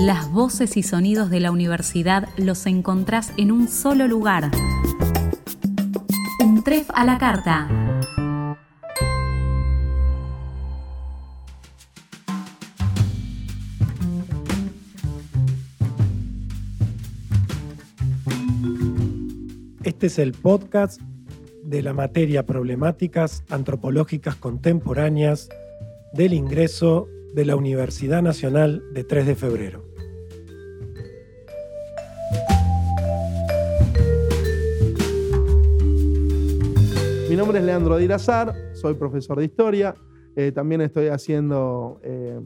Las voces y sonidos de la universidad los encontrás en un solo lugar. Un tref a la carta. Este es el podcast de la materia Problemáticas Antropológicas Contemporáneas del ingreso de la Universidad Nacional de 3 de Febrero. Mi nombre es Leandro Dirazar, soy profesor de historia. Eh, también estoy haciendo eh,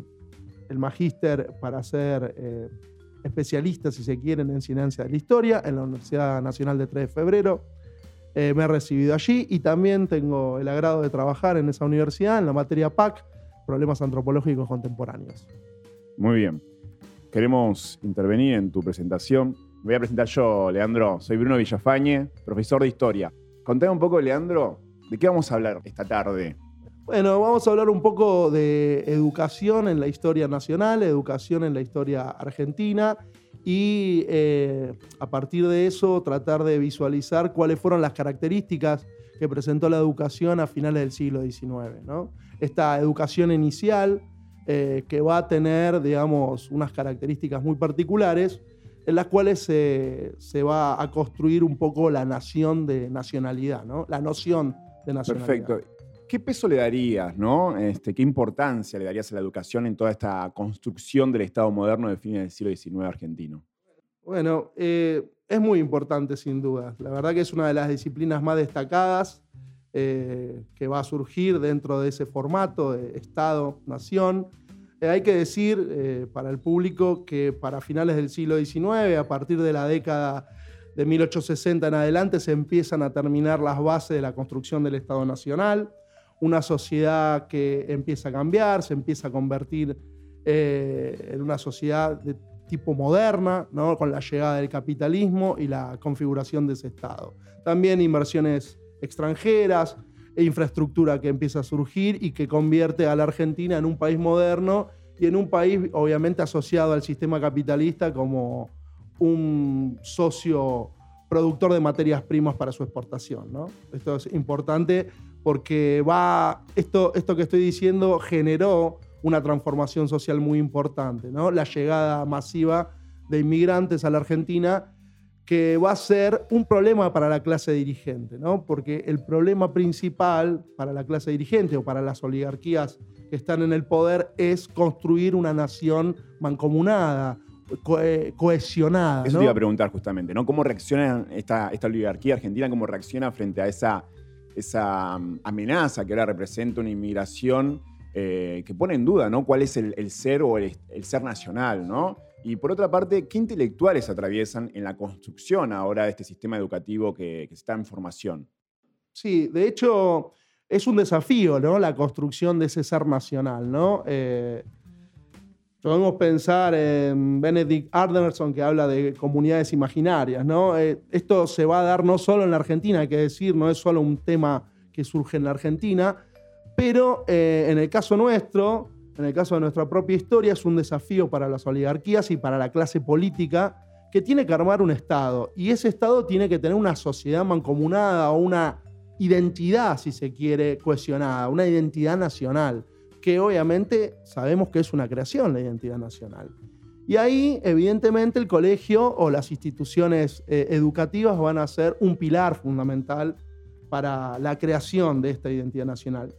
el magíster para ser eh, especialista, si se quiere, en ciencia de la historia en la Universidad Nacional de 3 de Febrero. me he recibido allí y también tengo el agrado de trabajar en esa universidad en la materia PAC, Problemas Antropológicos Contemporáneos. Muy bien. Queremos intervenir en tu presentación. Me voy a presentar yo, Leandro. Soy Bruno Villafañe, profesor de historia. Contame un poco, Leandro, ¿de qué vamos a hablar esta tarde? Bueno, vamos a hablar un poco de educación en la historia nacional, educación en la historia argentina y eh, a partir de eso tratar de visualizar cuáles fueron las características que presentó la educación a finales del siglo XIX. ¿no? Esta educación inicial eh, que va a tener, digamos, unas características muy particulares en las cuales se, va a construir un poco la nación de nacionalidad, ¿no? la noción de nacionalidad. Perfecto. ¿Qué peso le darías, no? Este, ¿Qué importancia le darías a la educación en toda esta construcción del Estado moderno de fines del siglo XIX argentino? Bueno, eh, es muy importante sin duda. La verdad que es una de las disciplinas más destacadas eh, que va a surgir dentro de ese formato de Estado-Nación. Eh, hay que decir para el público que para finales del siglo XIX, a partir de la década de 1860 en adelante, se empiezan a terminar las bases de la construcción del Estado Nacional, una sociedad que empieza a cambiar, se empieza a convertir en una sociedad de tipo moderna, ¿no? con la llegada del capitalismo y la configuración de ese Estado. También inversiones extranjeras e infraestructura que empieza a surgir y que convierte a la Argentina en un país moderno y en un país obviamente asociado al sistema capitalista como un socio productor de materias primas para su exportación. ¿no? Esto es importante porque va, esto, esto que estoy diciendo generó una transformación social muy importante, ¿no? La llegada masiva de inmigrantes a la Argentina que va a ser un problema para la clase dirigente, ¿no? Porque el problema principal para la clase dirigente o para las oligarquías que están en el poder es construir una nación mancomunada, cohesionada. Eso te iba a preguntar justamente, ¿no? ¿Cómo reacciona esta, esta oligarquía argentina, cómo reacciona frente a esa, esa mm, amenaza que ahora representa una inmigración eh, que pone en duda ¿no? cuál es el, ser o el, ser nacional. ¿no? Y por otra parte, ¿qué intelectuales atraviesan en la construcción ahora de este sistema educativo que, está en formación? Sí, de hecho es un desafío ¿no? la construcción de ese ser nacional. ¿no? Eh, podemos pensar en Benedict Arneson que habla de comunidades imaginarias. ¿no? Eh, esto se va a dar no solo en la Argentina, hay que decir, no es solo un tema que surge en la Argentina, pero eh, en el caso nuestro, en el caso de nuestra propia historia, es un desafío para las oligarquías y para la clase política que tiene que armar un Estado. Y ese Estado tiene que tener una sociedad mancomunada o una identidad, si se quiere, cohesionada, una identidad nacional, que obviamente sabemos que es una creación la identidad nacional. Y ahí, evidentemente, el colegio o las instituciones eh, educativas van a ser un pilar fundamental para la creación de esta identidad nacional.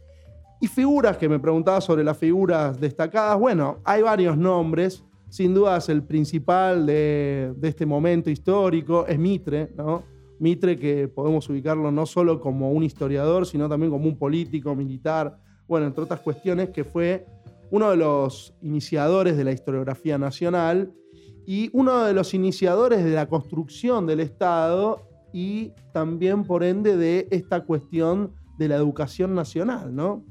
Y figuras que me preguntaba sobre las figuras destacadas, bueno, hay varios nombres. Sin dudas, el principal de, este momento histórico es Mitre, ¿no? Mitre, que podemos ubicarlo no solo como un historiador, sino también como un político, militar, bueno, entre otras cuestiones, que fue uno de los iniciadores de la historiografía nacional y uno de los iniciadores de la construcción del Estado y también, por ende, de esta cuestión de la educación nacional, ¿no?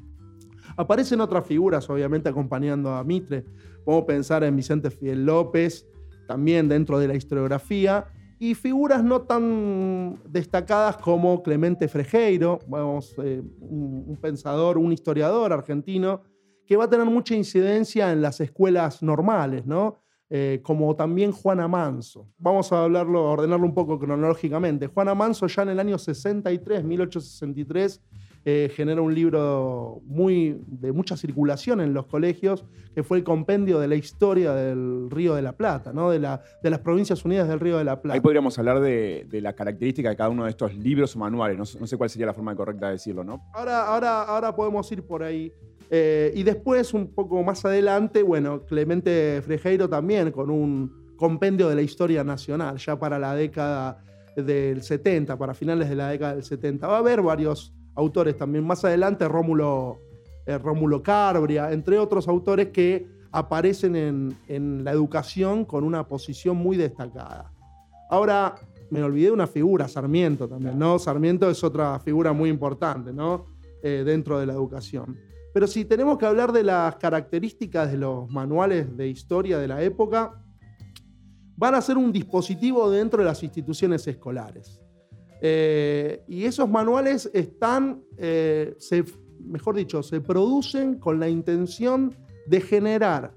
Aparecen otras figuras, obviamente, acompañando a Mitre. Podemos pensar en Vicente Fidel López, también dentro de la historiografía, y figuras no tan destacadas como Clemente Frejeiro, vamos, eh, un, pensador, un historiador argentino, que va a tener mucha incidencia en las escuelas normales, ¿no? eh, como también Juana Manso. Vamos a hablarlo, ordenarlo un poco cronológicamente. Juana Manso ya en el año 63, 1863, eh, genera un libro muy, de mucha circulación en los colegios, que fue el compendio de la historia del Río de la Plata, ¿no? de, la, de las Provincias Unidas del Río de la Plata. Ahí podríamos hablar de, la característica de cada uno de estos libros o manuales, no, sé cuál sería la forma correcta de decirlo, ¿no? Ahora, ahora, ahora podemos ir por ahí. Eh, y después, un poco más adelante, bueno, Clemente Frejeiro también con un compendio de la historia nacional, ya para la década del 70, para finales de la década del 70. Va a haber varios autores también. Más adelante, Rómulo, eh, Rómulo Carbria, entre otros autores que aparecen en, la educación con una posición muy destacada. Ahora, me olvidé de una figura, Sarmiento también, ¿no? Sarmiento es otra figura muy importante, ¿no? Eh, dentro de la educación. Pero si tenemos que hablar de las características de los manuales de historia de la época, van a ser un dispositivo dentro de las instituciones escolares. Eh, y esos manuales están, eh, mejor dicho, se producen con la intención de generar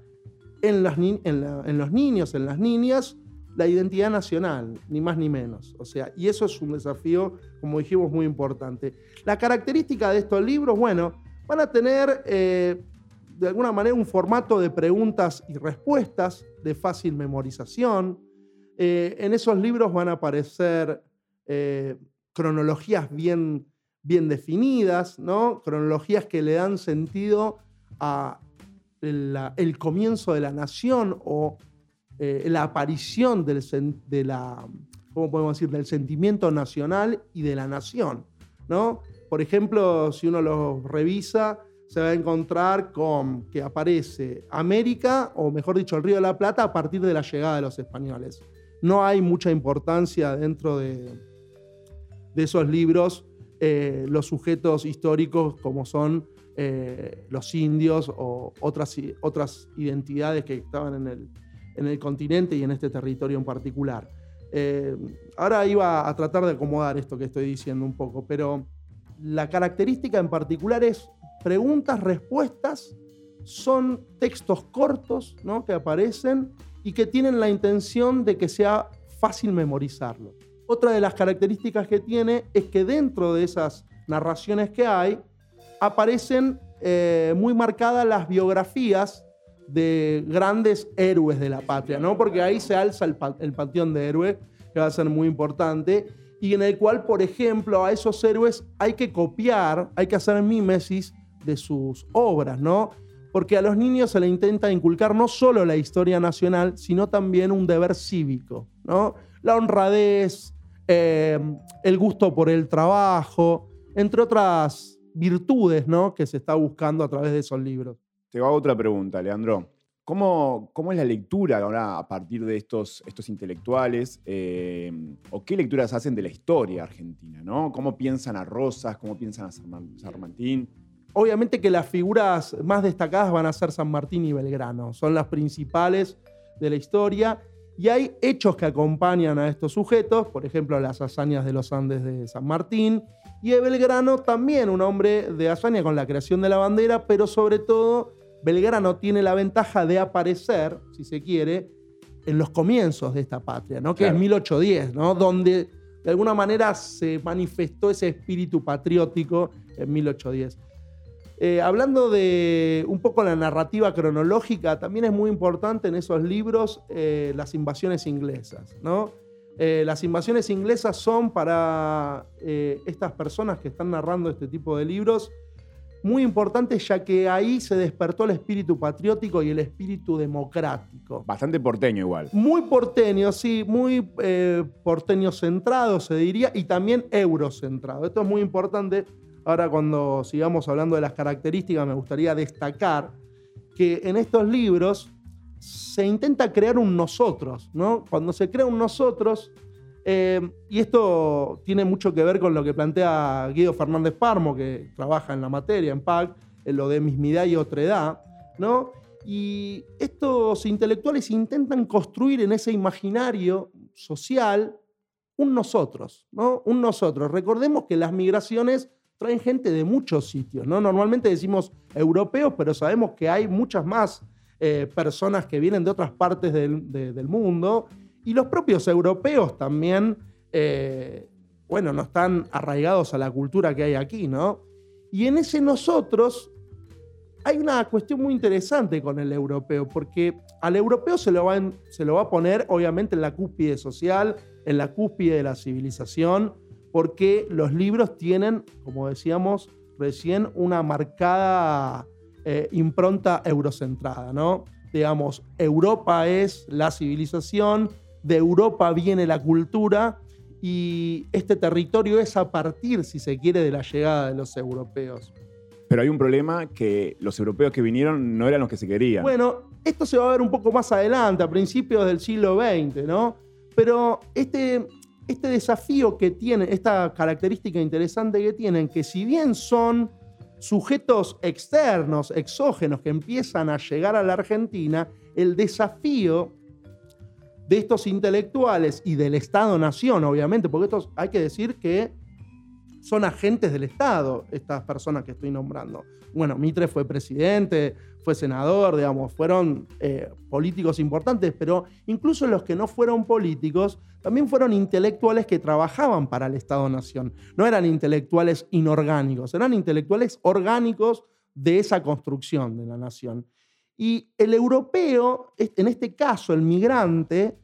en, los niños, en las niñas, la identidad nacional, ni más ni menos. O sea, y eso es un desafío, como dijimos, muy importante. La característica de estos libros, bueno, van a tener eh, de alguna manera un formato de preguntas y respuestas de fácil memorización. en esos libros van a aparecer eh, cronologías bien, bien definidas, ¿no? cronologías que le dan sentido a el comienzo de la nación o eh, la aparición del, ¿cómo podemos decir? del sentimiento nacional y de la nación. ¿no? Por ejemplo, si uno los revisa, se va a encontrar con que aparece América, o mejor dicho, el Río de la Plata, a partir de la llegada de los españoles. No hay mucha importancia dentro de, de esos libros eh, los sujetos históricos como son eh, los indios o otras, otras identidades que estaban en el, en el continente y en este territorio en particular. Eh, ahora iba a tratar de acomodar esto que estoy diciendo un poco, pero la característica en particular es preguntas, respuestas, son textos cortos ¿no? que aparecen y que tienen la intención de que sea fácil memorizarlo. Otra de las características que tiene es que dentro de esas narraciones que hay aparecen eh, muy marcadas las biografías de grandes héroes de la patria, ¿no? Porque ahí se alza el, el panteón de héroes, que va a ser muy importante, y en el cual, por ejemplo, a esos héroes hay que copiar, hay que hacer mímesis de sus obras, ¿no? Porque a los niños se les intenta inculcar no solo la historia nacional, sino también un deber cívico, ¿no? La honradez, eh, el gusto por el trabajo, entre otras virtudes ¿no? que se está buscando a través de esos libros. Te hago otra pregunta, Leandro. ¿Cómo, ¿Cómo, es la lectura ahora a partir de estos, estos intelectuales? Eh, ¿O qué lecturas hacen de la historia argentina? ¿no? ¿Cómo piensan a Rosas? ¿Cómo piensan a San Martín? Obviamente que las figuras más destacadas van a ser San Martín y Belgrano. Son las principales de la historia. Y hay hechos que acompañan a estos sujetos, por ejemplo, las hazañas de los Andes de San Martín. Y Belgrano también, un hombre de hazaña con la creación de la bandera, pero sobre todo Belgrano tiene la ventaja de aparecer, si se quiere, en los comienzos de esta patria, ¿no? que es 1810, ¿no? donde de alguna manera se manifestó ese espíritu patriótico en 1810. Eh, hablando de un poco la narrativa cronológica, también es muy importante en esos libros eh, las invasiones inglesas. ¿no? Eh, las invasiones inglesas son para estas personas que están narrando este tipo de libros muy importantes ya que ahí se despertó el espíritu patriótico y el espíritu democrático. Bastante porteño igual. Muy porteño, sí, muy porteño centrado se diría y también eurocentrado. Esto es muy importante Ahora cuando sigamos hablando de las características, me gustaría destacar que en estos libros se intenta crear un nosotros, ¿no? Cuando se crea un nosotros, eh, y esto tiene mucho que ver con lo que plantea Guido Fernández Parmo, que trabaja en la materia, en PAC, en lo de mismidad y otredad, ¿no? Y estos intelectuales intentan construir en ese imaginario social un nosotros, ¿no? Un nosotros. Recordemos que las migraciones traen gente de muchos sitios, ¿no? Normalmente decimos europeos, pero sabemos que hay muchas más eh, personas que vienen de otras partes del, mundo y los propios europeos también, eh, bueno, no están arraigados a la cultura que hay aquí, ¿no? Y en ese nosotros hay una cuestión muy interesante con el europeo, porque al europeo se lo, va se lo va a poner obviamente en la cúspide social, en la cúspide de la civilización, porque los libros tienen, como decíamos recién, una marcada eh, impronta eurocentrada, ¿no? Digamos, Europa es la civilización, de Europa viene la cultura y este territorio es a partir, si se quiere, de la llegada de los europeos. Pero hay un problema que los europeos que vinieron no eran los que se querían. Bueno, esto se va a ver un poco más adelante, a principios del siglo XX, ¿no? Pero este, este desafío que tienen, esta característica interesante que tienen, que si bien son sujetos externos, exógenos, que empiezan a llegar a la Argentina, el desafío de estos intelectuales y del Estado-Nación, obviamente, porque estos hay que decir que son agentes del Estado, estas personas que estoy nombrando. Bueno, Mitre fue presidente, fue senador, digamos, fueron eh, políticos importantes, pero incluso los que no fueron políticos también fueron intelectuales que trabajaban para el Estado-Nación. No eran intelectuales inorgánicos, eran intelectuales orgánicos de esa construcción de la nación. Y el europeo, en este caso el migrante,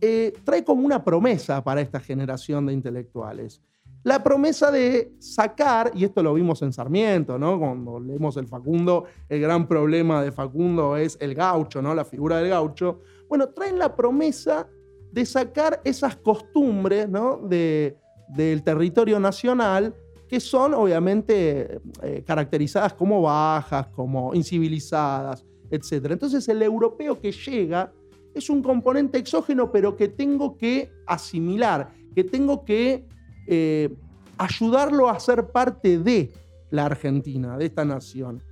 eh, trae como una promesa para esta generación de intelectuales. La promesa de sacar, y esto lo vimos en Sarmiento, ¿no? Cuando leemos el Facundo, el gran problema de Facundo es el gaucho, ¿no? La figura del gaucho. Bueno, traen la promesa de sacar esas costumbres, ¿no? del territorio nacional que son obviamente eh, caracterizadas como bajas, como incivilizadas, etc. Entonces el europeo que llega es un componente exógeno, pero que tengo que asimilar, que tengo que eh, ayudarlo a ser parte de la Argentina, de esta nación.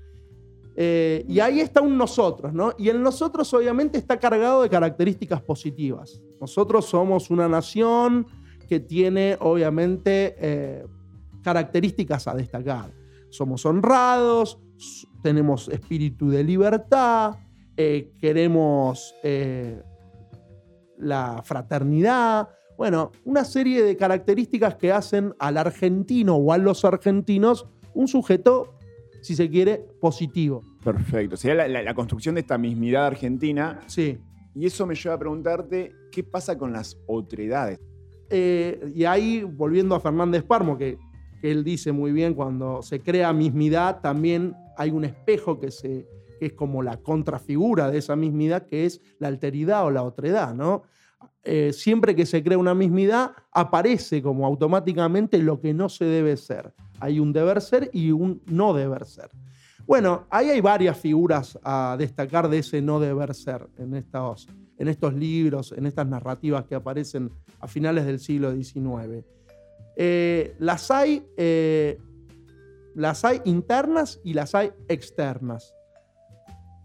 Eh, y ahí está un nosotros, ¿no? Y el nosotros obviamente está cargado de características positivas. Nosotros somos una nación que tiene obviamente eh, características a destacar. Somos honrados, tenemos espíritu de libertad, queremos la fraternidad. Bueno, una serie de características que hacen al argentino o a los argentinos un sujeto, si se quiere, positivo. Perfecto. Sería la, construcción de esta mismidad argentina. Sí. Y eso me lleva a preguntarte, ¿qué pasa con las otredades? Eh, y ahí, volviendo a Fernández Parmo, que, que él dice muy bien, cuando se crea mismidad, también hay un espejo que, se, es como la contrafigura de esa mismidad, que es la alteridad o la otredad, ¿no? Eh, siempre que se crea una mismidad, aparece como automáticamente lo que no se debe ser. Hay un deber ser y un no deber ser. Bueno, ahí hay varias figuras a destacar de ese no deber ser en estos, libros, en estas narrativas que aparecen a finales del siglo XIX. Eh, las hay eh, las hay internas y las hay externas.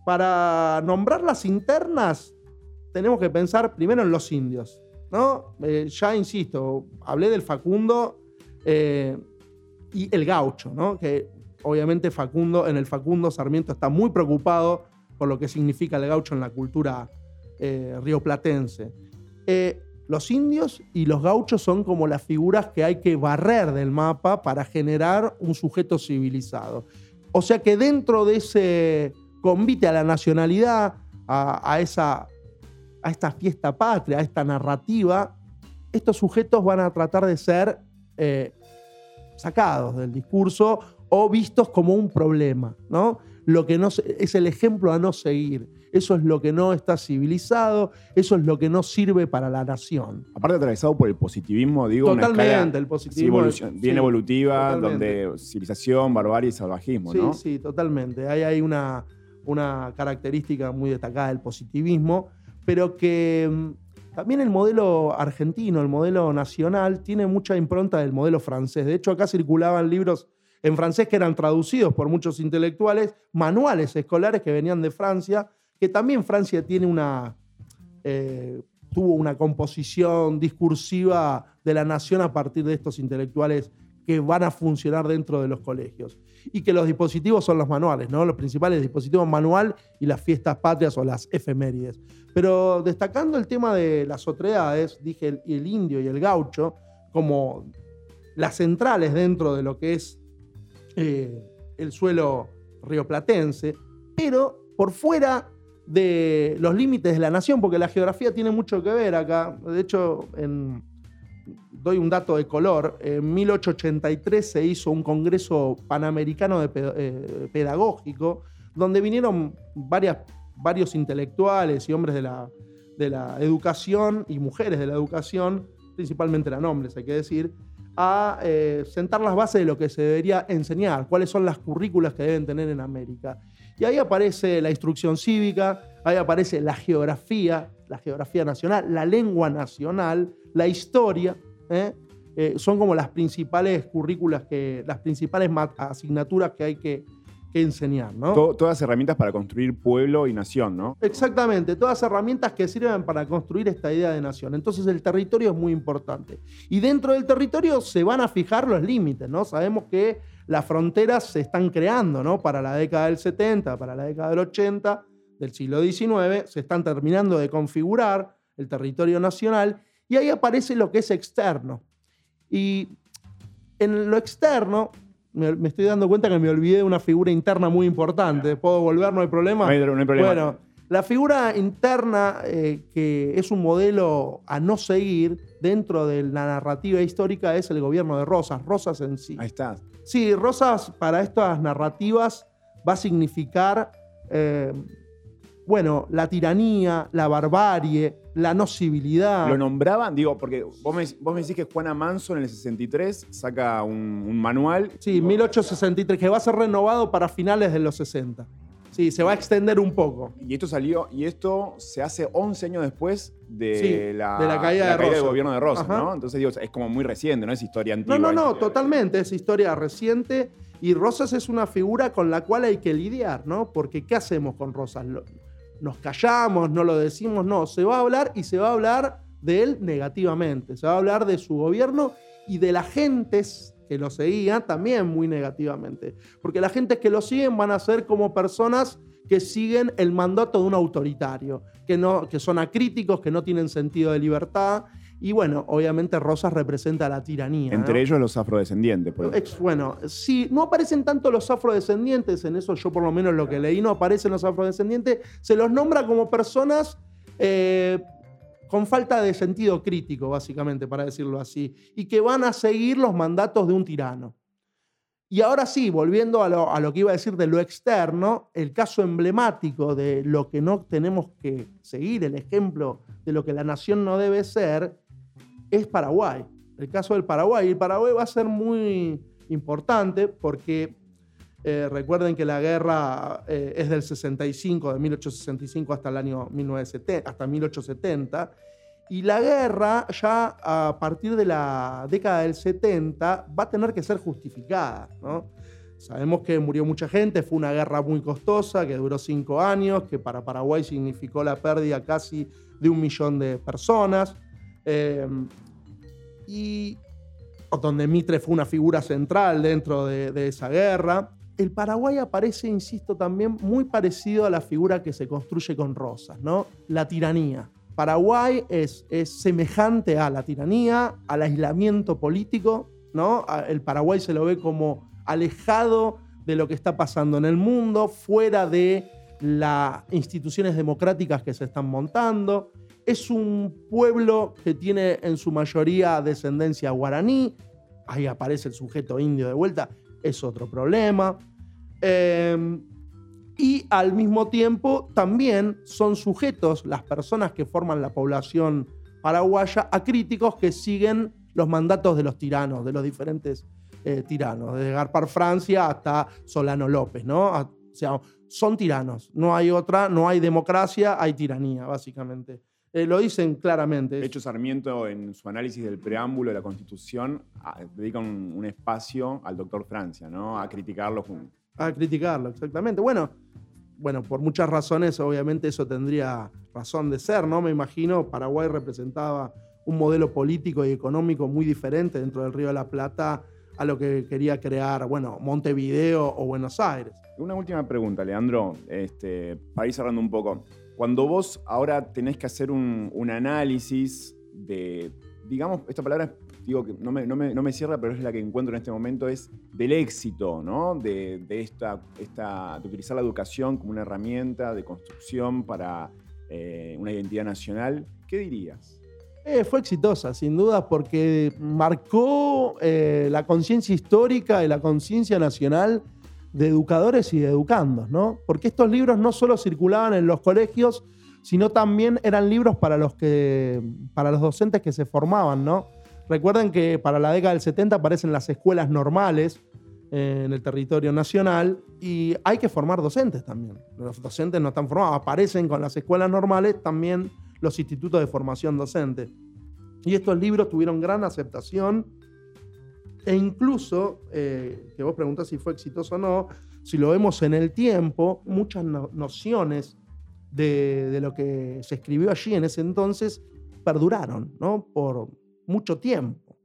Para nombrar las internas, tenemos que pensar primero en los indios. ¿no? Eh, ya insisto, hablé del Facundo eh, y el gaucho, ¿no? que obviamente Facundo, en el Facundo Sarmiento está muy preocupado por lo que significa el gaucho en la cultura eh, rioplatense los indios y los gauchos son como las figuras que hay que barrer del mapa para generar un sujeto civilizado. O sea que dentro de ese convite a la nacionalidad, a, esa, a esta fiesta patria, a esta narrativa, estos sujetos van a tratar de ser eh, sacados del discurso o vistos como un problema, ¿no? Lo que no es el ejemplo a no seguir. Eso es lo que no está civilizado, eso es lo que no sirve para la nación. Aparte atravesado por el positivismo, digo, Totalmente, el positivismo. bien evolutiva, donde civilización, barbarie y salvajismo, ¿no? Sí, sí, totalmente. Hay, hay una, una característica muy destacada del positivismo, pero que mm, también el modelo argentino, el modelo nacional, tiene mucha impronta del modelo francés. De hecho, acá circulaban libros en francés que eran traducidos por muchos intelectuales, manuales escolares que venían de Francia, que también Francia tiene una, eh, tuvo una composición discursiva de la nación a partir de estos intelectuales que van a funcionar dentro de los colegios. Y que los dispositivos son los manuales, ¿no? Los principales dispositivos manual y las fiestas patrias o las efemérides. Pero destacando el tema de las otredades, dije el, indio y el gaucho como las centrales dentro de lo que es eh, el suelo rioplatense, pero por fuera de los límites de la nación, porque la geografía tiene mucho que ver acá. De hecho, doy un dato de color. En 1883 se hizo un congreso panamericano eh, pedagógico, donde vinieron varios intelectuales y hombres de la, de la educación y mujeres de la educación, principalmente eran hombres, hay que decir, a eh, sentar las bases de lo que se debería enseñar, cuáles son las currículas que deben tener en América. Y ahí aparece la instrucción cívica, ahí aparece la geografía, la geografía nacional, la lengua nacional, la historia. ¿eh? Eh, son como las principales currículas, que, las principales asignaturas que hay que, que enseñar, ¿no? todas herramientas para construir pueblo y nación, ¿no? Exactamente, todas herramientas que sirven para construir esta idea de nación. Entonces el territorio es muy importante. Y dentro del territorio se van a fijar los límites, ¿no? Sabemos que las fronteras se están creando, ¿no? Para la década del 70, para la década del 80, del siglo XIX, se están terminando de configurar el territorio nacional y ahí aparece lo que es externo. Y en lo externo me, estoy dando cuenta que me olvidé de una figura interna muy importante. ¿Puedo volver? ¿No hay problema? No hay, problema. Bueno, la figura interna, eh, que es un modelo a no seguir dentro de la narrativa histórica, es el gobierno de Rosas, Rosas en sí. Ahí está. Sí, Rosas para estas narrativas va a significar eh, bueno, la tiranía, la barbarie, la no civilidad. Lo nombraban, digo, porque vos me, vos me decís que Juana Manso en el 63 saca un, manual. Sí, 1863, que va a ser renovado para finales de los 60. Sí, se va a extender un poco. Y esto salió, y esto se hace 11 años después de, la, de la, caída, del gobierno de Rosas, ¿no? Entonces, digo, es como muy reciente, ¿no? Es historia antigua. No, no, no, totalmente, es historia reciente. Y Rosas es una figura con la cual hay que lidiar, ¿no? Porque ¿qué hacemos con Rosas? nos callamos, no lo decimos, no, se va a hablar y se va a hablar de él negativamente, se va a hablar de su gobierno y de las gentes que lo seguían también muy negativamente, porque las gentes que lo siguen van a ser como personas que siguen el mandato de un autoritario, que, no, que son acríticos, que no tienen sentido de libertad y bueno, obviamente Rosas representa la tiranía. Entre ellos los afrodescendientes. Bueno, sí, no aparecen tanto los afrodescendientes, en eso yo por lo menos lo que leí no aparecen los afrodescendientes, se los nombra como personas eh, con falta de sentido crítico, básicamente, para decirlo así, y que van a seguir los mandatos de un tirano. Y ahora sí, volviendo a lo, que iba a decir de lo externo, el caso emblemático de lo que no tenemos que seguir, el ejemplo de lo que la nación no debe ser, es Paraguay. El caso del Paraguay. El Paraguay va a ser muy importante porque eh, recuerden que la guerra eh, es del 65, de 1865 hasta el año 1970, hasta 1870. Y la guerra ya a partir de la década del 70 va a tener que ser justificada. Sabemos que murió mucha gente, fue una guerra muy costosa, que duró cinco años, que para Paraguay significó la pérdida casi de un millón de personas. Em, y donde Mitre fue una figura central dentro de, esa guerra. El Paraguay aparece, insisto, también muy parecido a la figura que se construye con Rosas, ¿no? La tiranía. Paraguay es, es semejante a la tiranía, al aislamiento político, ¿no? El Paraguay se lo ve como alejado de lo que está pasando en el mundo, fuera de las instituciones democráticas que se están montando. Es un pueblo que tiene en su mayoría descendencia guaraní. Ahí aparece el sujeto indio de vuelta. Es otro problema. Em, y al mismo tiempo también son sujetos las personas que forman la población paraguaya a críticos que siguen los mandatos de los tiranos, de los diferentes eh, tiranos, desde Garpar Francia hasta Solano López, ¿no? O sea, son tiranos, no hay otra, no hay democracia, hay tiranía, básicamente. Eh, lo dicen claramente. De hecho, Sarmiento, en su análisis del preámbulo de la Constitución, dedica un, espacio al doctor Francia, ¿no? A criticarlo. A criticarlo, exactamente. Bueno, bueno, por muchas razones, obviamente eso tendría razón de ser, ¿no? Me imagino, Paraguay representaba un modelo político y económico muy diferente dentro del Río de la Plata a lo que quería crear, bueno, Montevideo o Buenos Aires. Una última pregunta, Leandro, este, para ir cerrando un poco. Cuando vos ahora tenés que hacer un, un análisis de, digamos, esta palabra digo que no me, no, me, no me, cierra, pero es la que encuentro en este momento, es del éxito, ¿no? De, de esta, esta, de utilizar la educación como una herramienta de construcción para eh, una identidad nacional. ¿Qué dirías? Eh, fue exitosa, sin duda, porque marcó eh, la conciencia histórica y la conciencia nacional de educadores y de educandos, ¿no? Porque estos libros no solo circulaban en los colegios, sino también eran libros para los, que, para los docentes que se formaban, ¿no? Recuerden que para la década del 70 aparecen las escuelas normales eh, en el territorio nacional y hay que formar docentes también. Los docentes no están formados, aparecen con las escuelas normales también los institutos de formación docente. Y estos libros tuvieron gran aceptación e incluso, eh, que vos preguntás si fue exitoso o no, si lo vemos en el tiempo, muchas nociones de, de, lo que se escribió allí en ese entonces perduraron, ¿no? Por mucho tiempo.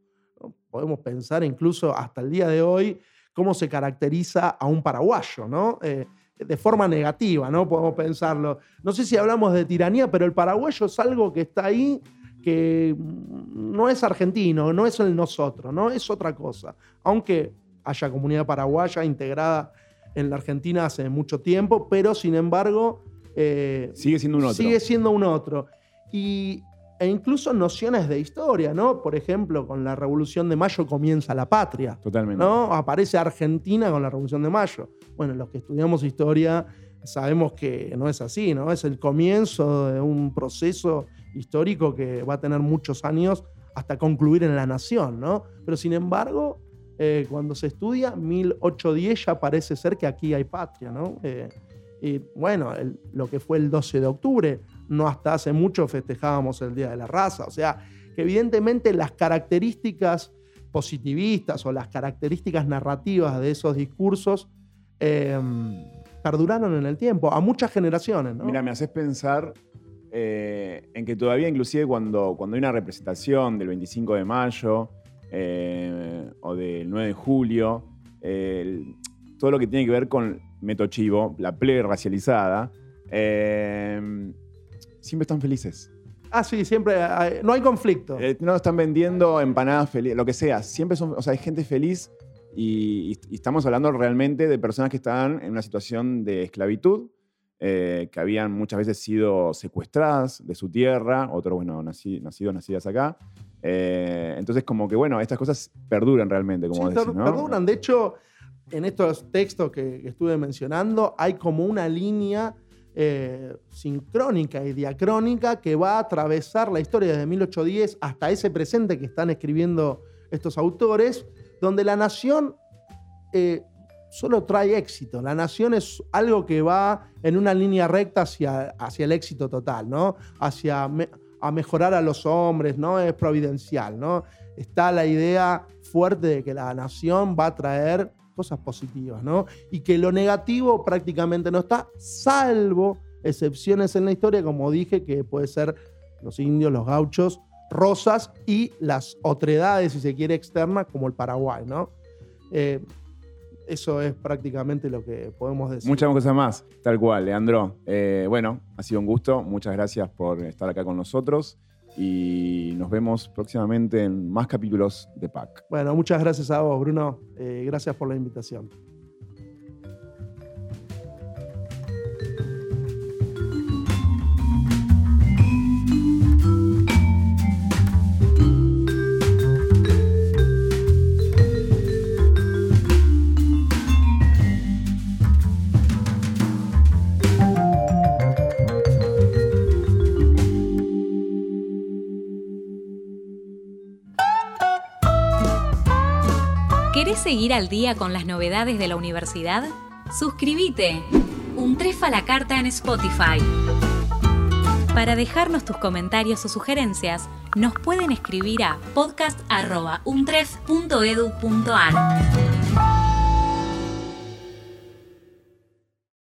Podemos pensar incluso hasta el día de hoy cómo se caracteriza a un paraguayo, ¿no? Eh, de forma negativa, ¿no? Podemos pensarlo. No sé si hablamos de tiranía, pero el paraguayo es algo que está ahí que no es argentino, no es el nosotros, ¿no? Es otra cosa. Aunque haya comunidad paraguaya integrada en la Argentina hace mucho tiempo, pero sin embargo... Eh, sigue siendo un otro. Sigue siendo un otro. Y e incluso nociones de historia, ¿no? Por ejemplo, con la Revolución de Mayo comienza la patria. Totalmente. ¿no? Aparece Argentina con la Revolución de Mayo. Bueno, los que estudiamos historia sabemos que no es así, ¿no? Es el comienzo de un proceso histórico que va a tener muchos años hasta concluir en la nación, ¿no? Pero sin embargo, eh, cuando se estudia, 1810 ya parece ser que aquí hay patria, ¿no? Eh, y bueno, lo que fue el 12 de octubre, no hasta hace mucho festejábamos el Día de la Raza. O sea, que evidentemente las características positivistas o las características narrativas de esos discursos em, perduraron en el tiempo, a muchas generaciones. Mira, me haces pensar eh, en que todavía inclusive cuando, cuando hay una representación del 25 de mayo eh, o del 9 de julio, todo lo que tiene que ver con Meto Chivo, la plebe racializada, eh, siempre están felices. Ah, sí, siempre. no hay conflicto. Eh, no están vendiendo empanadas felices, lo que sea. Siempre son. O sea, hay gente feliz y, estamos hablando realmente de personas que están en una situación de esclavitud, eh, que habían muchas veces sido secuestradas de su tierra, otros, bueno, nacidos, nacidas acá. entonces, como que, bueno, estas cosas perduran realmente, como sí, ¿no? Perduran. De hecho, en estos textos que, estuve mencionando, hay como una línea eh, sincrónica y diacrónica que va a atravesar la historia desde 1810 hasta ese presente que están escribiendo estos autores, donde la nación eh, solo trae éxito. La nación es algo que va en una línea recta hacia, hacia el éxito total, ¿no? Hacia a mejorar a los hombres, ¿no? Es providencial, ¿no? Está la idea fuerte de que la nación va a traer cosas positivas, ¿no? Y que lo negativo prácticamente no está, salvo excepciones en la historia, como dije, que puede ser los indios, los gauchos, rosas y las otredades, si se quiere, externas, como el Paraguay, ¿no? Eh, eso es prácticamente lo que podemos decir. Muchas cosas más, tal cual, Leandro. Eh, bueno, ha sido un gusto. Muchas gracias por estar acá con nosotros y nos vemos próximamente en más capítulos de PAC. Bueno, muchas gracias a vos, Bruno. Eh, gracias por la invitación. Seguir al día con las novedades de la universidad? Suscríbete. Un trefa la carta en Spotify. Para dejarnos tus comentarios o sugerencias, nos pueden escribir a podcast.untref.edu.ar.